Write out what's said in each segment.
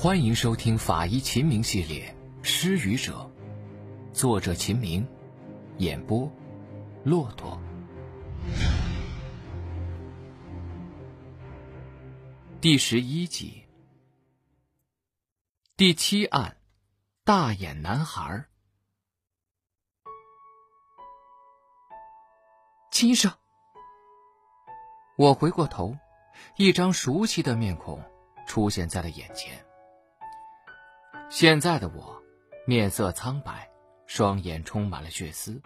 欢迎收听《法医秦明》系列《失语者》，作者秦明，演播骆驼。第十一集，第七案，大眼男孩。秦医生，我回过头，一张熟悉的面孔出现在了眼前。现在的我，面色苍白，双眼充满了血丝。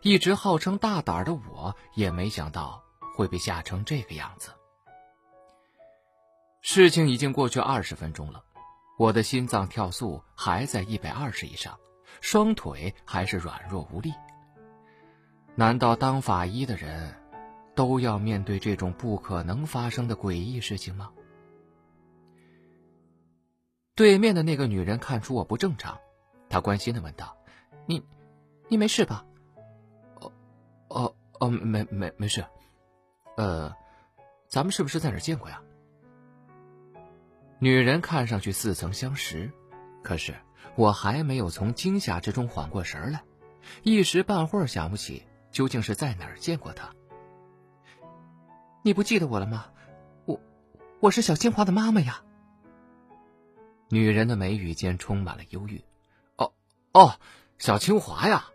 一直号称大胆的我，也没想到会被吓成这个样子。事情已经过去二十分钟了，我的心脏跳速还在一百二十以上，双腿还是软弱无力。难道当法医的人，都要面对这种不可能发生的诡异事情吗？对面的那个女人看出我不正常，她关心的问道：“你，你没事吧？”“哦，哦，哦，没没没事。”“呃，咱们是不是在哪见过呀？”女人看上去似曾相识，可是我还没有从惊吓之中缓过神来，一时半会儿想不起究竟是在哪儿见过她。你不记得我了吗？我，我是小清华的妈妈呀。女人的眉宇间充满了忧郁。哦，哦，小清华呀！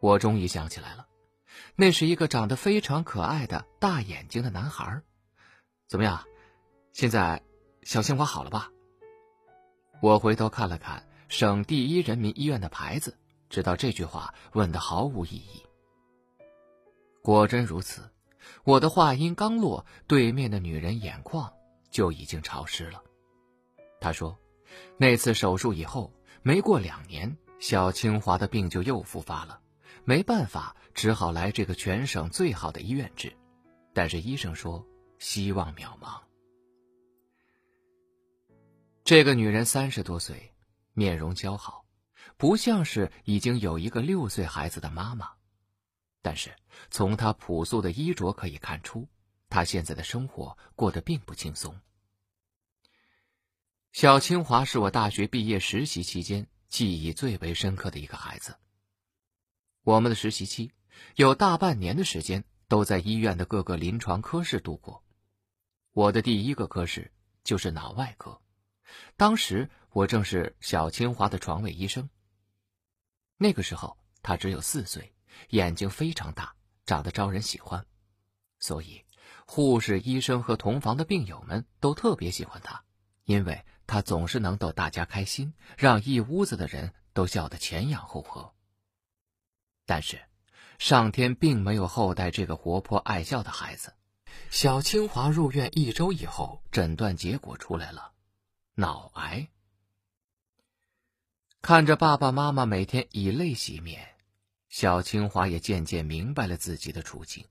我终于想起来了，那是一个长得非常可爱的大眼睛的男孩。怎么样，现在小清华好了吧？我回头看了看省第一人民医院的牌子，知道这句话问的毫无意义。果真如此，我的话音刚落，对面的女人眼眶就已经潮湿了。他说：“那次手术以后，没过两年，小清华的病就又复发了。没办法，只好来这个全省最好的医院治。但是医生说，希望渺茫。”这个女人三十多岁，面容姣好，不像是已经有一个六岁孩子的妈妈。但是从她朴素的衣着可以看出，她现在的生活过得并不轻松。小清华是我大学毕业实习期间记忆最为深刻的一个孩子。我们的实习期有大半年的时间都在医院的各个临床科室度过。我的第一个科室就是脑外科，当时我正是小清华的床位医生。那个时候他只有四岁，眼睛非常大，长得招人喜欢，所以护士、医生和同房的病友们都特别喜欢他，因为。他总是能逗大家开心，让一屋子的人都笑得前仰后合。但是，上天并没有厚待这个活泼爱笑的孩子。小清华入院一周以后，诊断结果出来了，脑癌。看着爸爸妈妈每天以泪洗面，小清华也渐渐明白了自己的处境。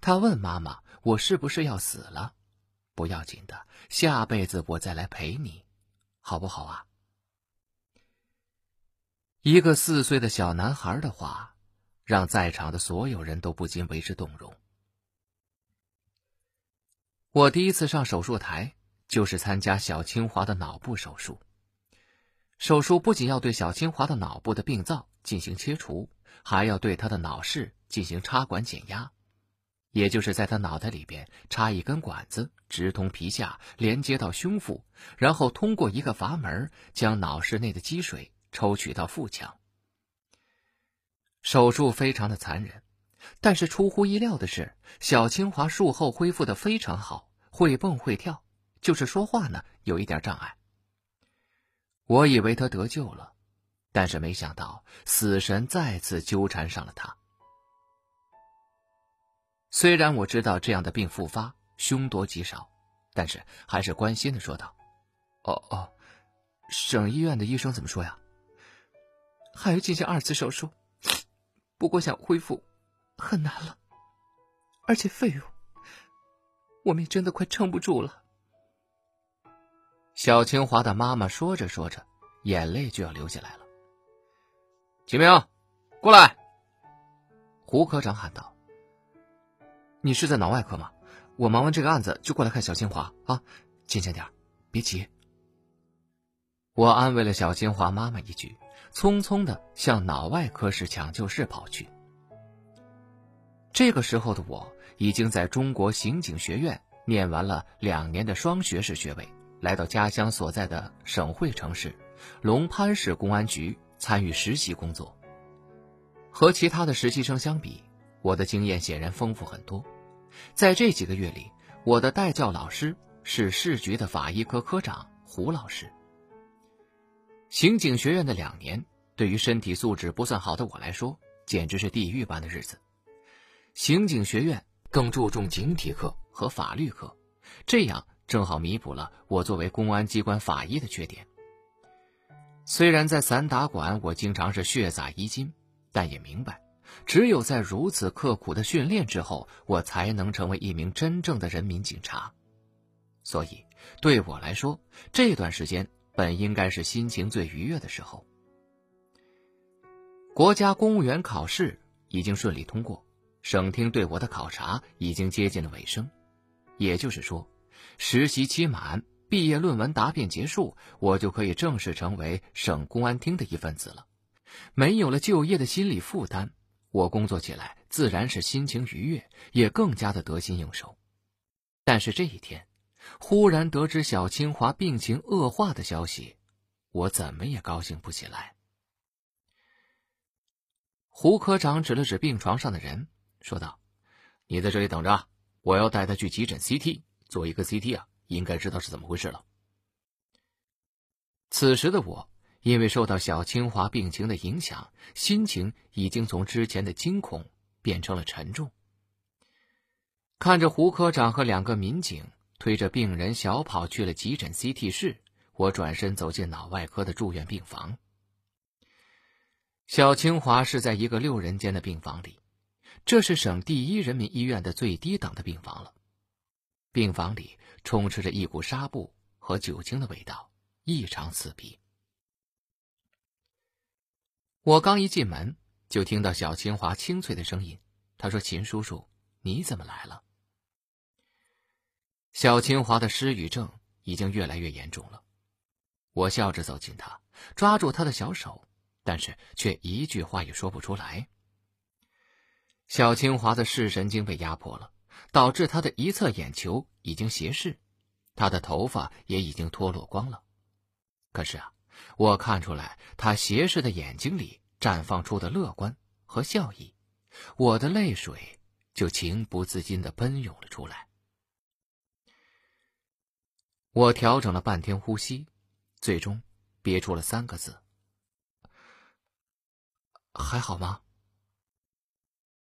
他问妈妈：“我是不是要死了？”不要紧的，下辈子我再来陪你，好不好啊？一个四岁的小男孩的话，让在场的所有人都不禁为之动容。我第一次上手术台，就是参加小清华的脑部手术。手术不仅要对小清华的脑部的病灶进行切除，还要对他的脑室进行插管减压。也就是在他脑袋里边插一根管子，直通皮下，连接到胸腹，然后通过一个阀门将脑室内的积水抽取到腹腔。手术非常的残忍，但是出乎意料的是，小清华术后恢复的非常好，会蹦会跳，就是说话呢有一点障碍。我以为他得救了，但是没想到死神再次纠缠上了他。虽然我知道这样的病复发凶多吉少，但是还是关心的说道：“哦哦，省医院的医生怎么说呀？还要进行二次手术，不过想恢复很难了，而且费用，我们也真的快撑不住了。”小清华的妈妈说着说着，眼泪就要流下来了。秦明，过来！胡科长喊道。你是在脑外科吗？我忙完这个案子就过来看小清华啊，静静点，别急。我安慰了小清华妈妈一句，匆匆的向脑外科室抢救室跑去。这个时候的我已经在中国刑警学院念完了两年的双学士学位，来到家乡所在的省会城市龙潘市公安局参与实习工作。和其他的实习生相比，我的经验显然丰富很多。在这几个月里，我的代教老师是市局的法医科科长胡老师。刑警学院的两年，对于身体素质不算好的我来说，简直是地狱般的日子。刑警学院更注重警体课和法律课，这样正好弥补了我作为公安机关法医的缺点。虽然在散打馆我经常是血洒衣襟，但也明白，只有在如此刻苦的训练之后，我才能成为一名真正的人民警察。所以，对我来说，这段时间本应该是心情最愉悦的时候。国家公务员考试已经顺利通过。省厅对我的考察已经接近了尾声，也就是说，实习期满，毕业论文答辩结束，我就可以正式成为省公安厅的一份子了。没有了就业的心理负担，我工作起来自然是心情愉悦，也更加的得心应手。但是这一天，忽然得知小清华病情恶化的消息，我怎么也高兴不起来。胡科长指了指病床上的人。说道：“你在这里等着，我要带他去急诊 CT 做一个 CT 啊，应该知道是怎么回事了。”此时的我，因为受到小清华病情的影响，心情已经从之前的惊恐变成了沉重。看着胡科长和两个民警推着病人小跑去了急诊 CT 室，我转身走进脑外科的住院病房。小清华是在一个六人间的病房里。这是省第一人民医院的最低等的病房了，病房里充斥着一股纱布和酒精的味道，异常刺鼻。我刚一进门，就听到小清华清脆的声音，他说：“秦叔叔，你怎么来了？”小清华的失语症已经越来越严重了，我笑着走近他，抓住他的小手，但是却一句话也说不出来。小清华的视神经被压迫了，导致他的一侧眼球已经斜视，他的头发也已经脱落光了。可是啊，我看出来他斜视的眼睛里绽放出的乐观和笑意，我的泪水就情不自禁地奔涌了出来。我调整了半天呼吸，最终憋出了三个字：“还好吗？”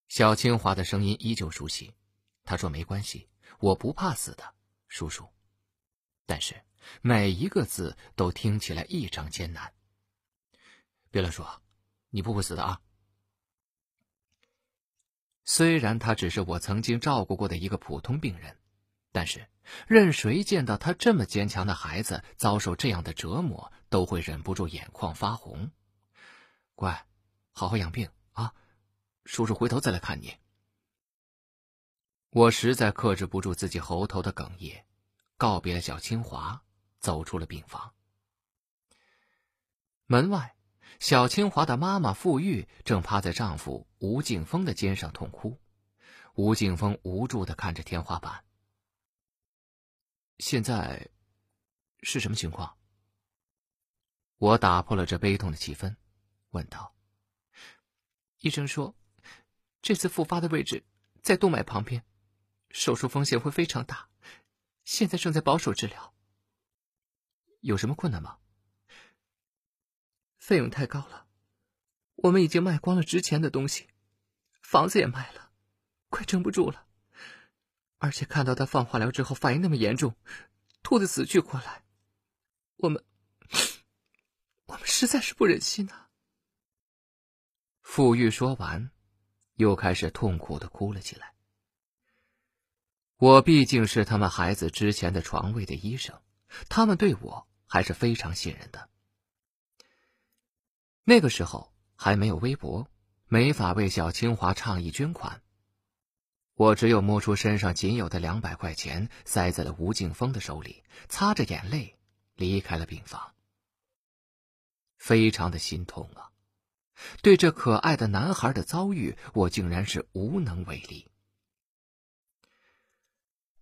小清华的声音依旧熟悉，他说：“没关系，我不怕死的，叔叔。”但是每一个字都听起来异常艰难。别乱说，你不会死的啊！虽然他只是我曾经照顾过的一个普通病人，但是任谁见到他这么坚强的孩子遭受这样的折磨，都会忍不住眼眶发红。乖，好好养病啊。叔叔回头再来看你。我实在克制不住自己喉头的哽咽，告别了小清华，走出了病房。门外，小清华的妈妈傅玉正趴在丈夫吴敬峰的肩上痛哭。吴敬峰无助的看着天花板。现在是什么情况？我打破了这悲痛的气氛，问道：“医生说。”这次复发的位置在动脉旁边，手术风险会非常大，现在正在保守治疗。有什么困难吗？费用太高了，我们已经卖光了值钱的东西，房子也卖了，快撑不住了。而且看到他放化疗之后反应那么严重，吐得死去活来，我们我们实在是不忍心呐。傅玉说完。又开始痛苦的哭了起来。我毕竟是他们孩子之前的床位的医生，他们对我还是非常信任的。那个时候还没有微博，没法为小清华倡议捐款，我只有摸出身上仅有的两百块钱，塞在了吴敬峰的手里，擦着眼泪离开了病房。非常的心痛啊！对这可爱的男孩的遭遇，我竟然是无能为力。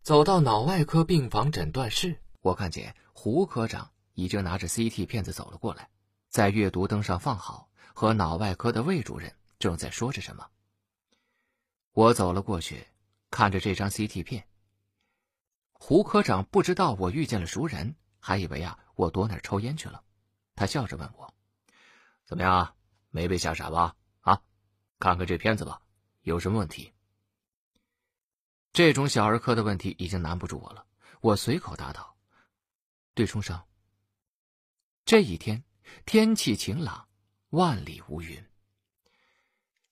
走到脑外科病房诊断室，我看见胡科长已经拿着 CT 片子走了过来，在阅读灯上放好，和脑外科的魏主任正在说着什么。我走了过去，看着这张 CT 片。胡科长不知道我遇见了熟人，还以为啊我躲哪儿抽烟去了。他笑着问我：“怎么样，没被吓傻吧？啊，看看这片子吧，有什么问题？”这种小儿科的问题已经难不住我了。我随口答道：“对冲伤。”这一天天气晴朗，万里无云。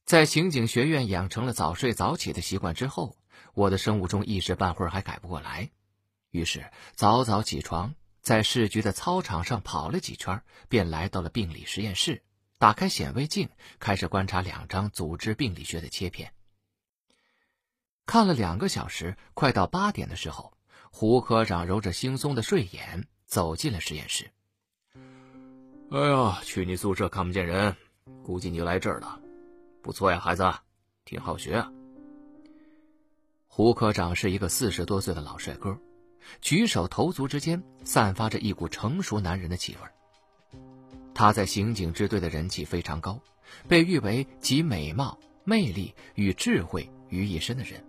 在刑警学院养成了早睡早起的习惯之后，我的生物钟一时半会儿还改不过来，于是早早起床，在市局的操场上跑了几圈，便来到了病理实验室，打开显微镜，开始观察两张组织病理学的切片。看了两个小时，快到八点的时候，胡科长揉着惺忪的睡眼走进了实验室。哎呀，去你宿舍看不见人，估计你来这儿了。不错呀，孩子，挺好学啊。胡科长是一个四十多岁的老帅哥，举手投足之间散发着一股成熟男人的气味。他在刑警支队的人气非常高，被誉为集美貌、魅力与智慧于一身的人。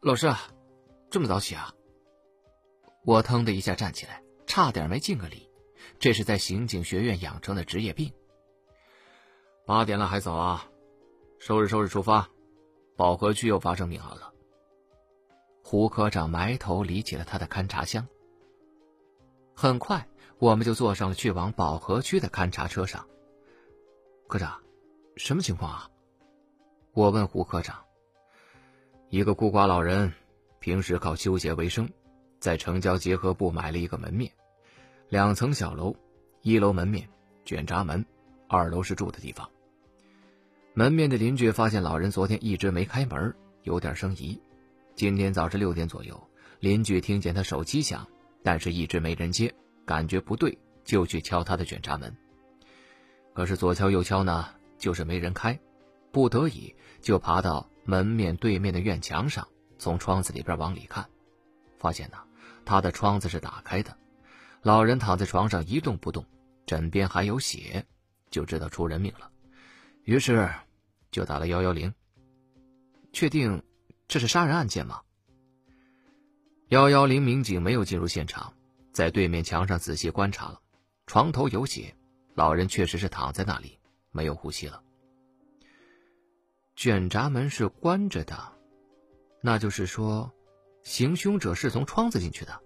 老师，这么早起啊？我腾的一下站起来，差点没敬个礼。这是在刑警学院养成的职业病。八点了还早啊？收拾收拾出发，保和区又发生命案了。胡科长埋头理起了他的勘查箱。很快，我们就坐上了去往保和区的勘查车上。科长，什么情况啊？我问胡科长。一个孤寡老人，平时靠修鞋为生，在城郊结合部买了一个门面，两层小楼，一楼门面，卷闸门，二楼是住的地方。门面的邻居发现老人昨天一直没开门，有点生疑。今天早上六点左右，邻居听见他手机响，但是一直没人接，感觉不对，就去敲他的卷闸门。可是左敲右敲呢，就是没人开，不得已就爬到。门面对面的院墙上，从窗子里边往里看，发现呢，他的窗子是打开的，老人躺在床上一动不动，枕边还有血，就知道出人命了，于是就打了幺幺零。确定这是杀人案件吗？幺幺零民警没有进入现场，在对面墙上仔细观察了，床头有血，老人确实是躺在那里，没有呼吸了。卷闸门是关着的，那就是说，行凶者是从窗子进去的。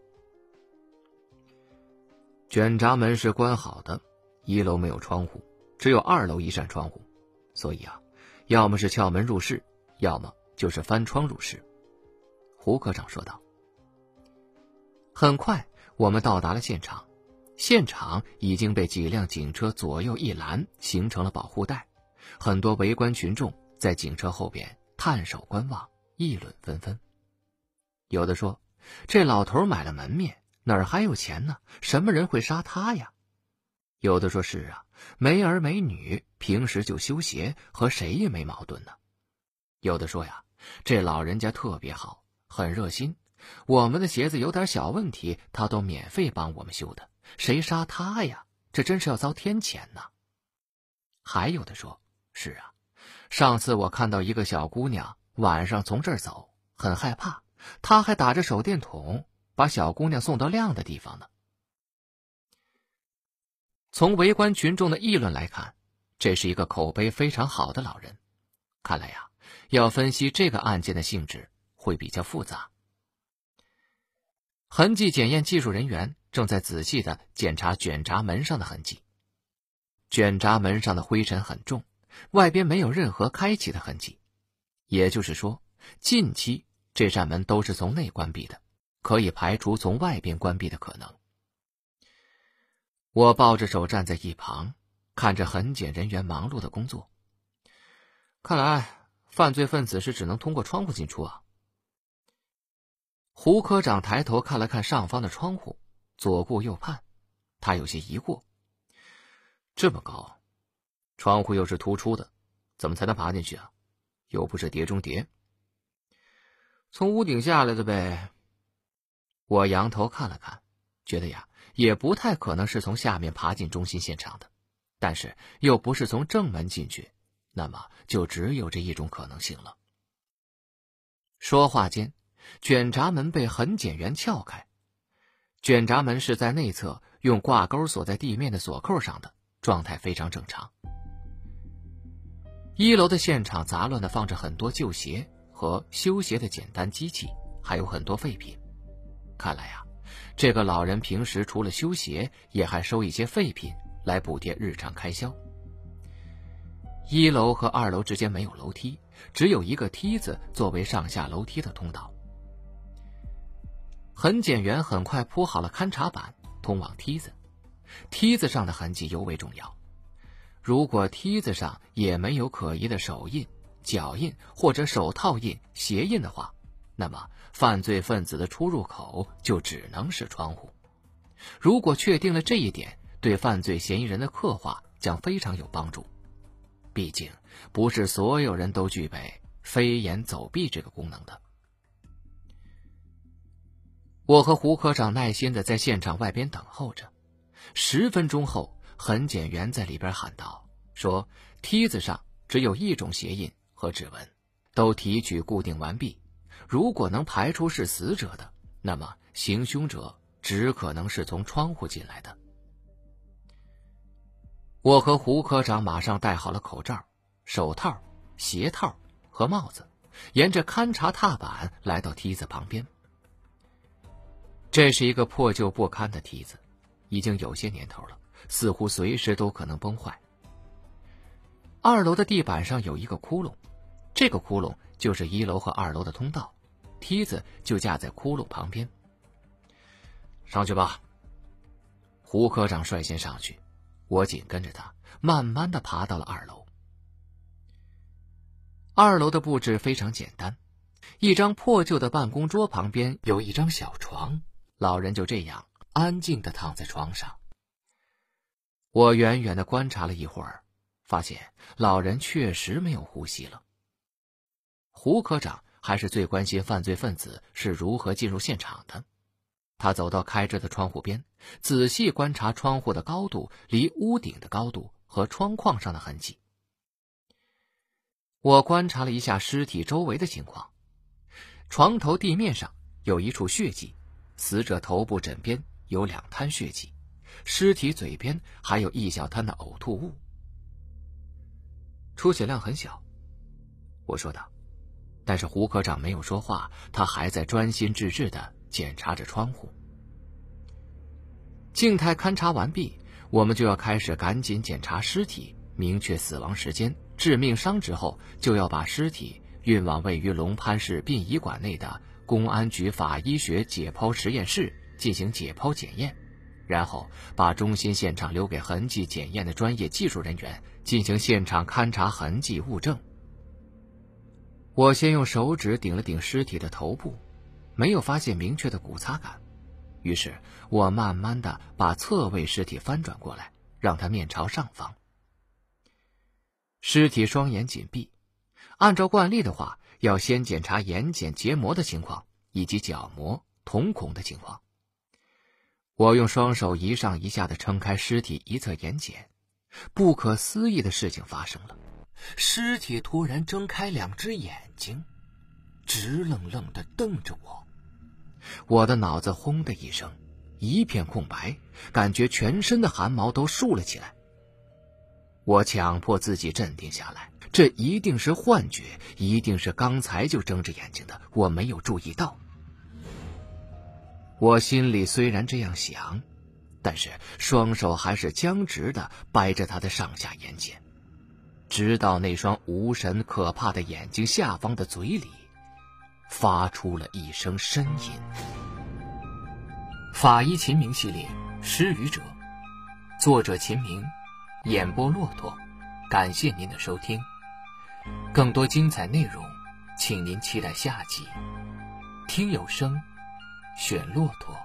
卷闸门是关好的，一楼没有窗户，只有二楼一扇窗户，所以啊，要么是撬门入室，要么就是翻窗入室。胡科长说道。很快，我们到达了现场，现场已经被几辆警车左右一拦，形成了保护带，很多围观群众。在警车后边探手观望，议论纷纷。有的说：“这老头买了门面，哪儿还有钱呢？什么人会杀他呀？”有的说是啊，没儿没女，平时就修鞋，和谁也没矛盾呢。有的说呀，这老人家特别好，很热心，我们的鞋子有点小问题，他都免费帮我们修的。谁杀他呀？这真是要遭天谴呐！还有的说：“是啊。”上次我看到一个小姑娘晚上从这儿走，很害怕，她还打着手电筒把小姑娘送到亮的地方呢。从围观群众的议论来看，这是一个口碑非常好的老人。看来呀，要分析这个案件的性质会比较复杂。痕迹检验技术人员正在仔细的检查卷闸门上的痕迹，卷闸门上的灰尘很重。外边没有任何开启的痕迹，也就是说，近期这扇门都是从内关闭的，可以排除从外边关闭的可能。我抱着手站在一旁，看着痕检人员忙碌的工作。看来犯罪分子是只能通过窗户进出啊。胡科长抬头看了看上方的窗户，左顾右盼，他有些疑惑：这么高，窗户又是突出的，怎么才能爬进去啊？又不是碟中谍。从屋顶下来的呗。我仰头看了看，觉得呀，也不太可能是从下面爬进中心现场的，但是又不是从正门进去，那么就只有这一种可能性了。说话间，卷闸门被痕检员撬开，卷闸门是在内侧用挂钩锁在地面的锁扣上的，状态非常正常。一楼的现场杂乱的放着很多旧鞋。和修鞋的简单机器，还有很多废品。看来呀，这个老人平时除了修鞋，也还收一些废品来补贴日常开销。一楼和二楼之间没有楼梯，只有一个梯子作为上下楼梯的通道。痕检员很快铺好了勘察板，通往梯子。梯子上的痕迹尤为重要。如果梯子上也没有可疑的手印，脚印或者手套印、鞋印的话，那么犯罪分子的出入口就只能是窗户。如果确定了这一点，对犯罪嫌疑人的刻画将非常有帮助。毕竟，不是所有人都具备飞檐走壁这个功能的。我和胡科长耐心的在现场外边等候着。十分钟后，痕检员在里边喊道：“说梯子上只有一种鞋印。”和指纹都提取固定完毕，如果能排除是死者的，那么行凶者只可能是从窗户进来的。我和胡科长马上戴好了口罩、手套、鞋套和帽子，沿着勘察踏板来到梯子旁边。这是一个破旧不堪的梯子，已经有些年头了，似乎随时都可能崩坏。二楼的地板上有一个窟窿。这个窟窿就是一楼和二楼的通道，梯子就架在窟窿旁边。上去吧。胡科长率先上去，我紧跟着他，慢慢的爬到了二楼。二楼的布置非常简单，一张破旧的办公桌旁边有一张小床，老人就这样安静的躺在床上。我远远的观察了一会儿，发现老人确实没有呼吸了。胡科长还是最关心犯罪分子是如何进入现场的。他走到开着的窗户边，仔细观察窗户的高度、离屋顶的高度和窗框上的痕迹。我观察了一下尸体周围的情况，床头地面上有一处血迹，死者头部枕边有两滩血迹，尸体嘴边还有一小滩的呕吐物。出血量很小，我说道。但是胡科长没有说话，他还在专心致志地检查着窗户。静态勘察完毕，我们就要开始赶紧检查尸体，明确死亡时间、致命伤之后，就要把尸体运往位于龙潘市殡仪馆内的公安局法医学解剖实验室进行解剖检验，然后把中心现场留给痕迹检验的专业技术人员进行现场勘查痕迹物证。我先用手指顶了顶尸体的头部，没有发现明确的骨擦感。于是我慢慢的把侧位尸体翻转过来，让它面朝上方。尸体双眼紧闭，按照惯例的话，要先检查眼睑结膜的情况以及角膜、瞳孔的情况。我用双手一上一下的撑开尸体一侧眼睑，不可思议的事情发生了。尸体突然睁开两只眼睛，直愣愣的瞪着我。我的脑子轰的一声，一片空白，感觉全身的汗毛都竖了起来。我强迫自己镇定下来，这一定是幻觉，一定是刚才就睁着眼睛的，我没有注意到。我心里虽然这样想，但是双手还是僵直的掰着他的上下眼睑。直到那双无神可怕的眼睛下方的嘴里，发出了一声呻吟。法医秦明系列《失语者》，作者秦明，演播骆驼。感谢您的收听，更多精彩内容，请您期待下集。听有声，选骆驼。